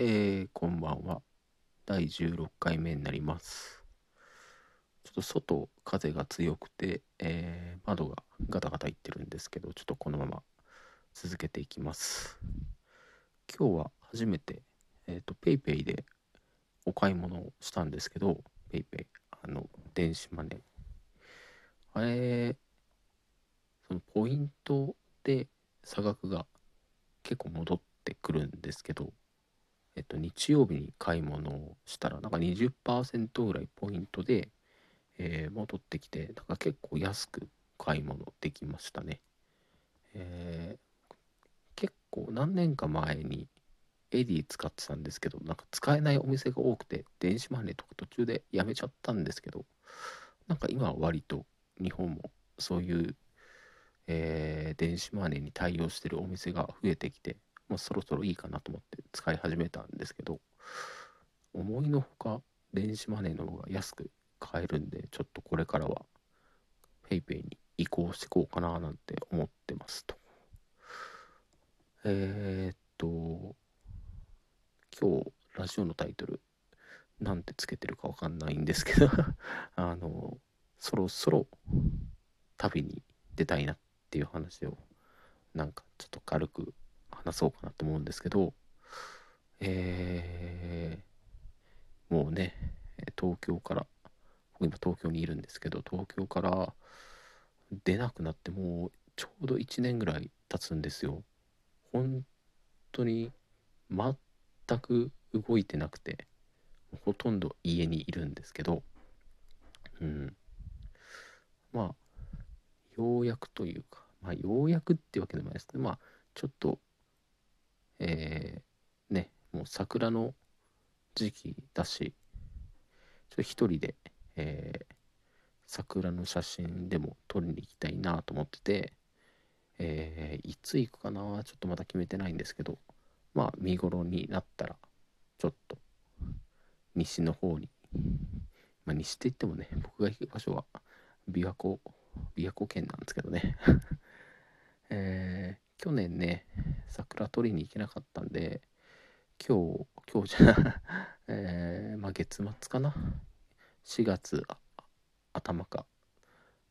えー、こんばんは。第16回目になります。ちょっと外、風が強くて、えー窓がガタガタいってるんですけど、ちょっとこのまま続けていきます。今日は初めて、えっ、と、PayPay でお買い物をしたんですけど、PayPay、あの、電子マネー。あれ、そのポイントで差額が結構戻ってくるんですけど、えっと、日曜日に買い物をしたら、なんか20%ぐらいポイントで、えー戻ってきて、なんか結構安く買い物できましたね。えー結構何年か前にエディ使ってたんですけど、なんか使えないお店が多くて、電子マネーとか途中でやめちゃったんですけど、なんか今は割と日本もそういう、えー電子マネーに対応してるお店が増えてきて、もうそろそろいいかなと思って使い始めたんですけど、思いのほか電子マネーの方が安く買えるんで、ちょっとこれからは PayPay に移行していこうかななんて思ってますと。えー、っと、今日ラジオのタイトルなんてつけてるかわかんないんですけど あの、そろそろ旅に出たいなっていう話をなんかちょっと軽く話そうかなと思うんですけど、えーもうね、東京から、僕今東京にいるんですけど、東京から出なくなってもうちょうど1年ぐらい経つんですよ。本当に全く動いてなくて、ほとんど家にいるんですけど、うん。まあ、ようやくというか、まあ、ようやくってわけでもないですけど、まあ、ちょっと、えー、もう桜の時期だし、ちょっと一人で、えー桜の写真でも撮りに行きたいなと思ってて、えーいつ行くかなちょっとまだ決めてないんですけど、まあ、見頃になったら、ちょっと、西の方に、まあ、西って言ってもね、僕が行く場所は、琵琶湖、琵琶湖県なんですけどね。えー去年ね、桜取りに行けなかったんで、今日、今日じゃ、えーまあ月末かな。4月頭か、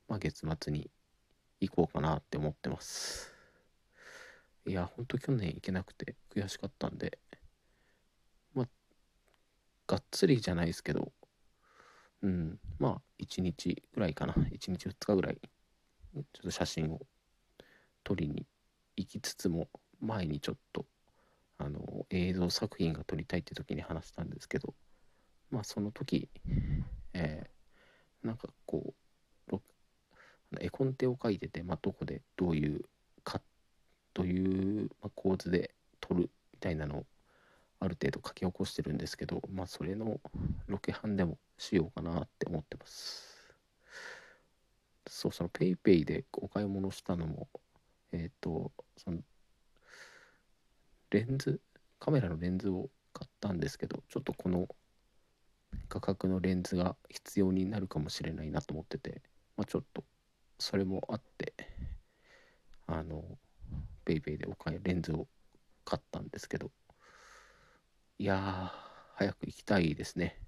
まあ月末に行こうかなって思ってます。いや、ほんと去年行けなくて悔しかったんで、まあ、がっつりじゃないですけど、うん、まあ1日ぐらいかな。1日2日ぐらい、ちょっと写真を撮りに行きつつも、前にちょっと、あの、映像作品が撮りたいって時に話したんですけど、まあその時、えーなんかこう、絵コンテを書いてて、まあどこでどういうか、どういう、構図で撮るみたいなのをある程度書き起こしてるんですけど、まあそれのロケハンでもしようかなって思ってます。そう、その PayPay でお買い物したのも、えっ、と、その、レンズ、カメラのレンズを買ったんですけど、ちょっとこの価格のレンズが必要になるかもしれないなと思ってて、まあ、ちょっとそれもあって、あの、PayPay でお買い、レンズを買ったんですけど、いやー、早く行きたいですね。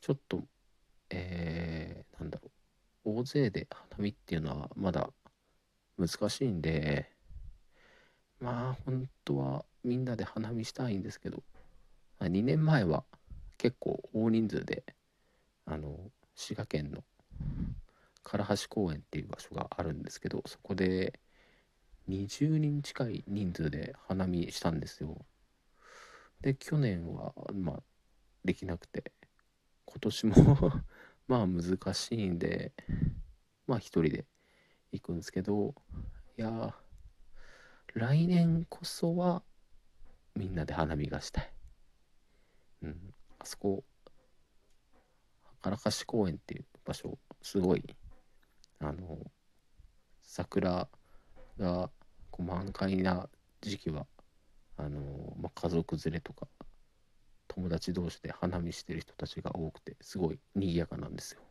ちょっと、えー、なんだろう、大勢で花見っていうのはまだ難しいんで、まあ本当はみんなで花見したいんですけど、2年前は結構大人数で、あの、滋賀県の唐橋公園っていう場所があるんですけど、そこで20人近い人数で花見したんですよ。で、去年は、まあ、できなくて、今年も まあ難しいんで、まあ一人で行くんですけど、いや、来年こそはみんなで花見がしたい。うん、あそこ、唐橋公園っていう場所、すごい、あの、桜がこう満開な時期は、あの、まあ、家族連れとか、友達同士で花見してる人たちが多くて、すごい賑やかなんですよ。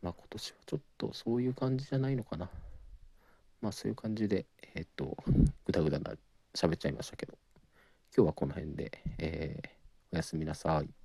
まあ今年はちょっとそういう感じじゃないのかな。まあそういう感じで、えっと、ぐだぐだな、喋っちゃいましたけど、今日はこの辺で、えーおやすみなさい。